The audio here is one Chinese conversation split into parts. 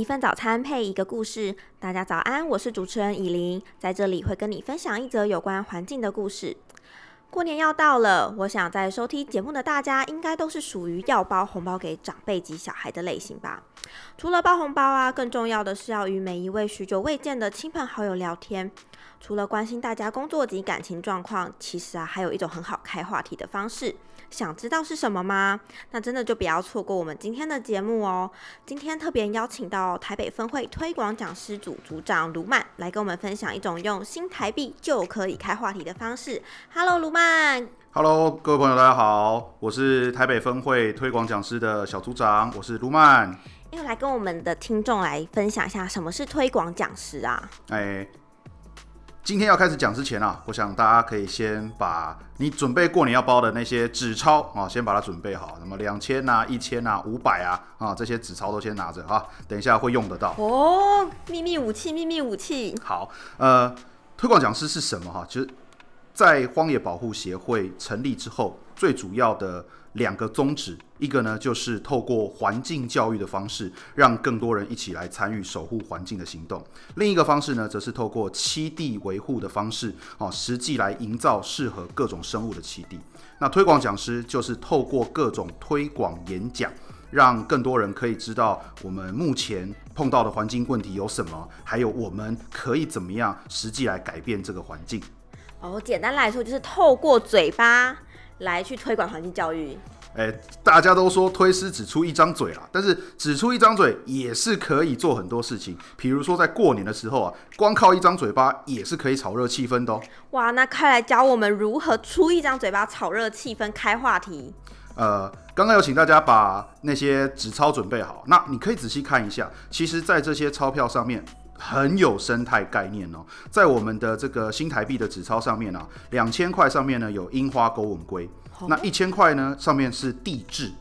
一份早餐配一个故事，大家早安，我是主持人以琳，在这里会跟你分享一则有关环境的故事。过年要到了，我想在收听节目的大家，应该都是属于要包红包给长辈及小孩的类型吧？除了包红包啊，更重要的是要与每一位许久未见的亲朋好友聊天。除了关心大家工作及感情状况，其实啊，还有一种很好开话题的方式。想知道是什么吗？那真的就不要错过我们今天的节目哦。今天特别邀请到台北分会推广讲师组组长卢曼来跟我们分享一种用新台币就可以开话题的方式。Hello，卢曼。Hello，各位朋友，大家好，我是台北分会推广讲师的小组长，我是卢曼。又来跟我们的听众来分享一下什么是推广讲师啊？哎，今天要开始讲之前啊，我想大家可以先把你准备过年要包的那些纸钞啊，先把它准备好，那么两千啊、一千啊、五百啊啊，这些纸钞都先拿着啊，等一下会用得到。哦，秘密武器，秘密武器。好，呃，推广讲师是什么哈？其实，在荒野保护协会成立之后，最主要的两个宗旨，一个呢就是透过环境教育的方式，让更多人一起来参与守护环境的行动；另一个方式呢，则是透过栖地维护的方式，哦，实际来营造适合各种生物的栖地。那推广讲师就是透过各种推广演讲。让更多人可以知道我们目前碰到的环境问题有什么，还有我们可以怎么样实际来改变这个环境。哦，简单来说就是透过嘴巴来去推广环境教育。哎，大家都说推师只出一张嘴啦，但是只出一张嘴也是可以做很多事情。比如说在过年的时候啊，光靠一张嘴巴也是可以炒热气氛的哦。哇，那快来教我们如何出一张嘴巴炒热气氛、开话题。呃，刚刚有请大家把那些纸钞准备好，那你可以仔细看一下，其实，在这些钞票上面很有生态概念哦。在我们的这个新台币的纸钞上面啊，两千块上面呢有樱花钩吻龟，那一千块呢上面是地质，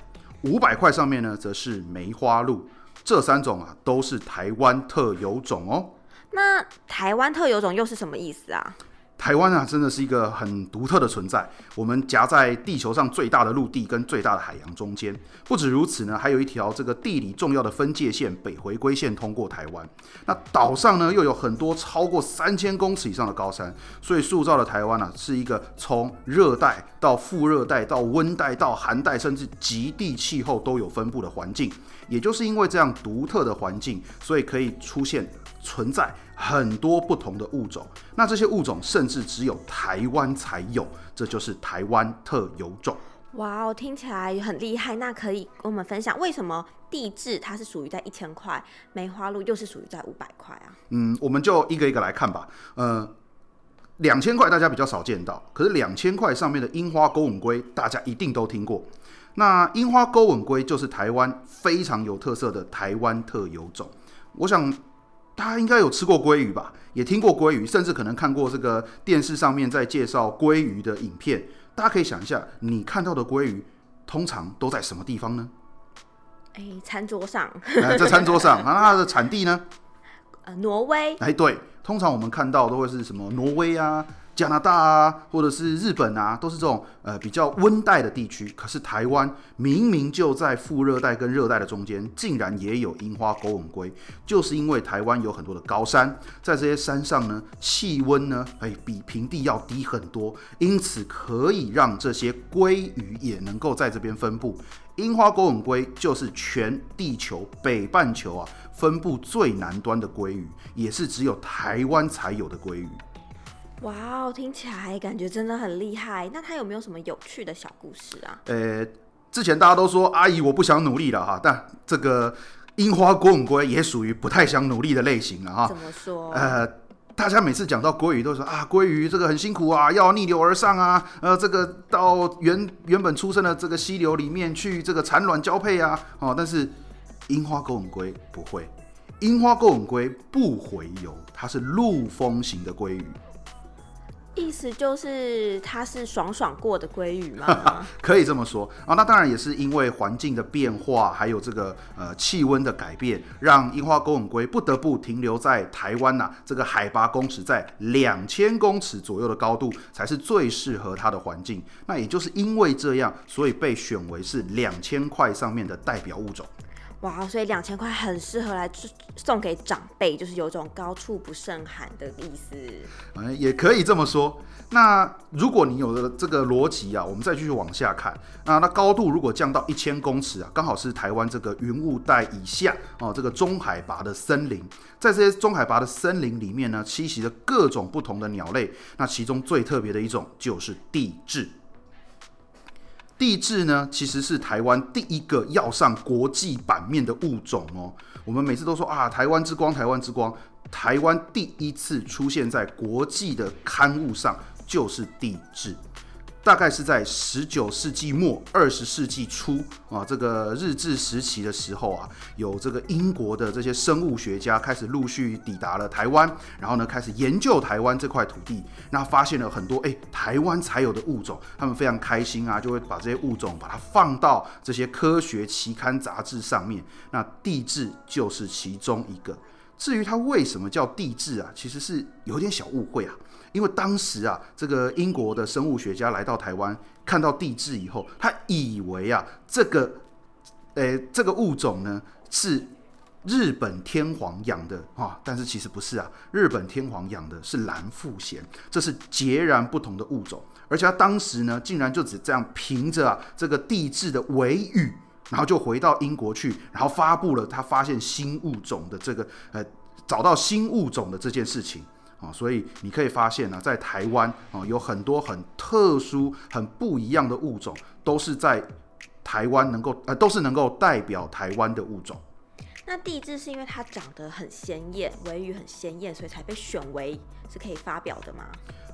五百块上面呢则是梅花鹿，这三种啊都是台湾特有种哦。那台湾特有种又是什么意思啊？台湾啊，真的是一个很独特的存在。我们夹在地球上最大的陆地跟最大的海洋中间。不止如此呢，还有一条这个地理重要的分界线——北回归线通过台湾。那岛上呢，又有很多超过三千公尺以上的高山，所以塑造了台湾啊，是一个从热带到副热带到温带到寒带，甚至极地气候都有分布的环境。也就是因为这样独特的环境，所以可以出现存在很多不同的物种。那这些物种甚至只有台湾才有，这就是台湾特有种。哇哦，听起来很厉害。那可以跟我们分享为什么地质它是属于在一千块，梅花鹿又是属于在五百块啊？嗯，我们就一个一个来看吧。呃，两千块大家比较少见到，可是两千块上面的樱花勾吻龟，大家一定都听过。那樱花勾吻龟就是台湾非常有特色的台湾特有种。我想大家应该有吃过鲑鱼吧，也听过鲑鱼，甚至可能看过这个电视上面在介绍鲑鱼的影片。大家可以想一下，你看到的鲑鱼通常都在什么地方呢？哎，餐桌上，哎，在餐桌上。那它的产地呢？呃，挪威。哎，对，通常我们看到都会是什么挪威啊、加拿大啊，或者是日本啊，都是这种呃比较温带的地区。可是台湾明明就在副热带跟热带的中间，竟然也有樱花钩吻龟，就是因为台湾有很多的高山，在这些山上呢，气温呢，哎，比平地要低很多，因此可以让这些鲑鱼也能够在这边分布。樱花钩吻龟就是全地球北半球啊分布最南端的鲑鱼，也是只有台湾才有的鲑鱼。哇哦，听起来感觉真的很厉害。那他有没有什么有趣的小故事啊？呃，之前大家都说阿姨我不想努力了哈，但这个樱花钩吻龟也属于不太想努力的类型了哈怎。么说？呃，大家每次讲到鲑鱼都说啊，鲑鱼这个很辛苦啊，要逆流而上啊，呃，这个到原原本出生的这个溪流里面去这个产卵交配啊，哦，但是樱花钩吻龟不会，樱花钩吻龟不洄游，它是陆风型的鲑鱼。意思就是它是爽爽过的鲑鱼吗？可以这么说啊。那当然也是因为环境的变化，还有这个呃气温的改变，让樱花钩吻龟不得不停留在台湾呐、这个海拔公尺在两千公尺左右的高度，才是最适合它的环境。那也就是因为这样，所以被选为是两千块上面的代表物种。哇，所以两千块很适合来送给长辈，就是有种高处不胜寒的意思。嗯，也可以这么说。那如果你有了这个逻辑啊，我们再继续往下看，那那高度如果降到一千公尺啊，刚好是台湾这个云雾带以下哦，这个中海拔的森林，在这些中海拔的森林里面呢，栖息着各种不同的鸟类。那其中最特别的一种就是地质。地质呢，其实是台湾第一个要上国际版面的物种哦。我们每次都说啊，台湾之光，台湾之光。台湾第一次出现在国际的刊物上，就是地质。大概是在十九世纪末、二十世纪初啊，这个日治时期的时候啊，有这个英国的这些生物学家开始陆续抵达了台湾，然后呢，开始研究台湾这块土地，那发现了很多哎，台湾才有的物种，他们非常开心啊，就会把这些物种把它放到这些科学期刊杂志上面。那地质就是其中一个。至于它为什么叫地质啊，其实是有点小误会啊。因为当时啊，这个英国的生物学家来到台湾，看到地质以后，他以为啊，这个，呃，这个物种呢是日本天皇养的啊，但是其实不是啊，日本天皇养的是蓝腹鹇，这是截然不同的物种。而且他当时呢，竟然就只这样凭着啊这个地质的尾语，然后就回到英国去，然后发布了他发现新物种的这个呃找到新物种的这件事情。啊，所以你可以发现呢，在台湾啊，有很多很特殊、很不一样的物种，都是在台湾能够呃，都是能够代表台湾的物种。那地质是因为它长得很鲜艳，尾羽很鲜艳，所以才被选为是可以发表的吗？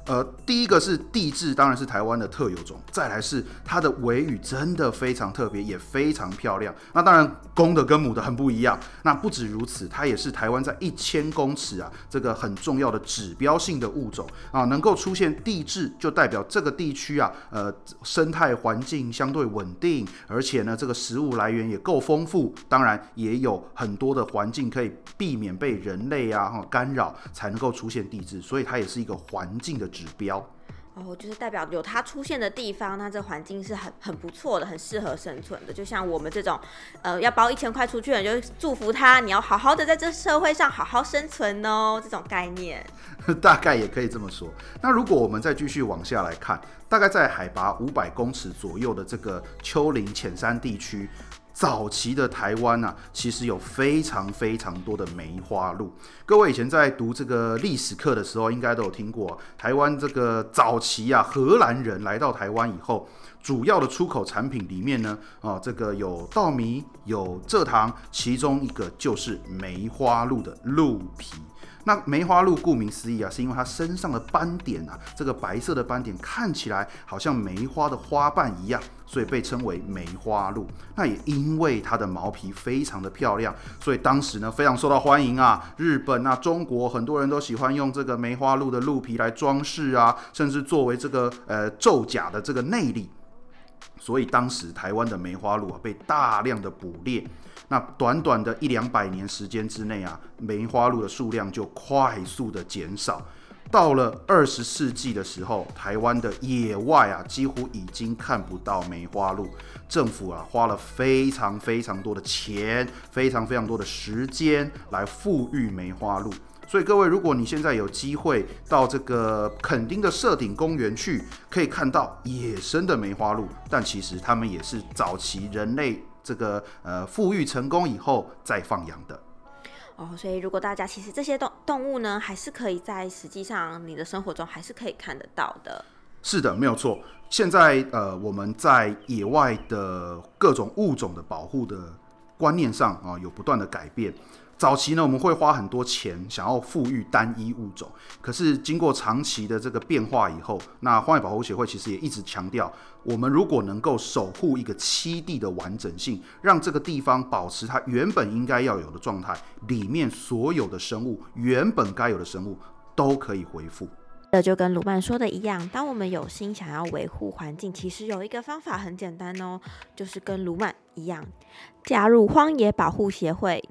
呃，第一个是地质，当然是台湾的特有种。再来是它的尾羽真的非常特别，也非常漂亮。那当然公的跟母的很不一样。那不止如此，它也是台湾在一千公尺啊这个很重要的指标性的物种啊，能够出现地质，就代表这个地区啊呃生态环境相对稳定，而且呢这个食物来源也够丰富，当然也有很多的环境可以避免被人类啊干扰，才能够出现地质。所以它也是一个环境的。指标哦，就是代表有它出现的地方，那这环境是很很不错的，很适合生存的。就像我们这种，呃，要包一千块出去，就祝福他，你要好好的在这社会上好好生存哦，这种概念。大概也可以这么说。那如果我们再继续往下来看，大概在海拔五百公尺左右的这个丘陵浅山地区。早期的台湾啊，其实有非常非常多的梅花鹿。各位以前在读这个历史课的时候，应该都有听过台湾这个早期啊，荷兰人来到台湾以后，主要的出口产品里面呢，啊，这个有稻米，有蔗糖，其中一个就是梅花鹿的鹿皮。那梅花鹿顾名思义啊，是因为它身上的斑点啊，这个白色的斑点看起来好像梅花的花瓣一样，所以被称为梅花鹿。那也因为它的毛皮非常的漂亮，所以当时呢非常受到欢迎啊。日本啊、中国很多人都喜欢用这个梅花鹿的鹿皮来装饰啊，甚至作为这个呃咒甲的这个内里。所以当时台湾的梅花鹿啊被大量的捕猎。那短短的一两百年时间之内啊，梅花鹿的数量就快速的减少。到了二十世纪的时候，台湾的野外啊，几乎已经看不到梅花鹿。政府啊，花了非常非常多的钱，非常非常多的时间来富裕梅花鹿。所以各位，如果你现在有机会到这个垦丁的社顶公园去，可以看到野生的梅花鹿，但其实它们也是早期人类。这个呃，富裕成功以后再放养的哦，所以如果大家其实这些动动物呢，还是可以在实际上你的生活中还是可以看得到的。是的，没有错。现在呃，我们在野外的各种物种的保护的观念上啊，有不断的改变。早期呢，我们会花很多钱想要富裕单一物种，可是经过长期的这个变化以后，那荒野保护协会其实也一直强调，我们如果能够守护一个栖地的完整性，让这个地方保持它原本应该要有的状态，里面所有的生物原本该有的生物都可以恢复。这就跟鲁曼说的一样，当我们有心想要维护环境，其实有一个方法很简单哦，就是跟鲁曼一样，加入荒野保护协会。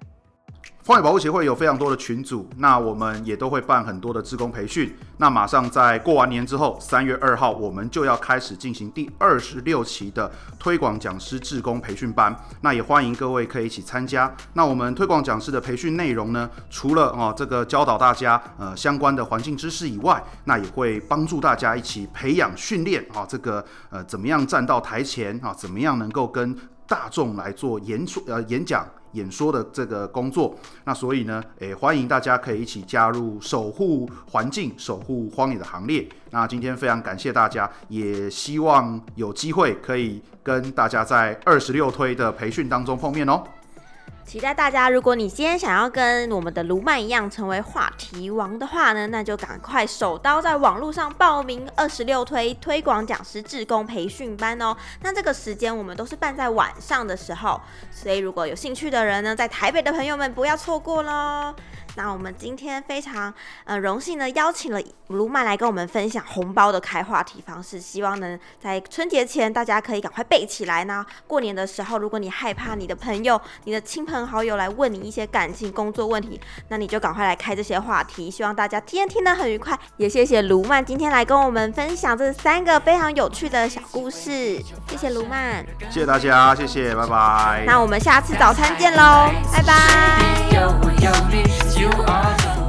荒野保护协会有非常多的群组，那我们也都会办很多的志工培训。那马上在过完年之后，三月二号，我们就要开始进行第二十六期的推广讲师志工培训班。那也欢迎各位可以一起参加。那我们推广讲师的培训内容呢，除了哦这个教导大家呃相关的环境知识以外，那也会帮助大家一起培养训练啊这个呃怎么样站到台前啊，怎么样能够跟大众来做演说呃演讲。演说的这个工作，那所以呢，诶，欢迎大家可以一起加入守护环境、守护荒野的行列。那今天非常感谢大家，也希望有机会可以跟大家在二十六推的培训当中碰面哦。期待大家，如果你今天想要跟我们的卢曼一样成为话题王的话呢，那就赶快手刀在网络上报名二十六推推广讲师志工培训班哦。那这个时间我们都是办在晚上的时候，所以如果有兴趣的人呢，在台北的朋友们不要错过喽。那我们今天非常呃荣幸的邀请了卢曼来跟我们分享红包的开话题方式，希望能在春节前大家可以赶快背起来呢。过年的时候，如果你害怕你的朋友、你的亲朋好友来问你一些感情、工作问题，那你就赶快来开这些话题。希望大家天天听得很愉快，也谢谢卢曼今天来跟我们分享这三个非常有趣的小故事。谢谢卢曼，谢谢大家，谢谢，拜拜。那我们下次早餐见喽，拜拜。you are. Just-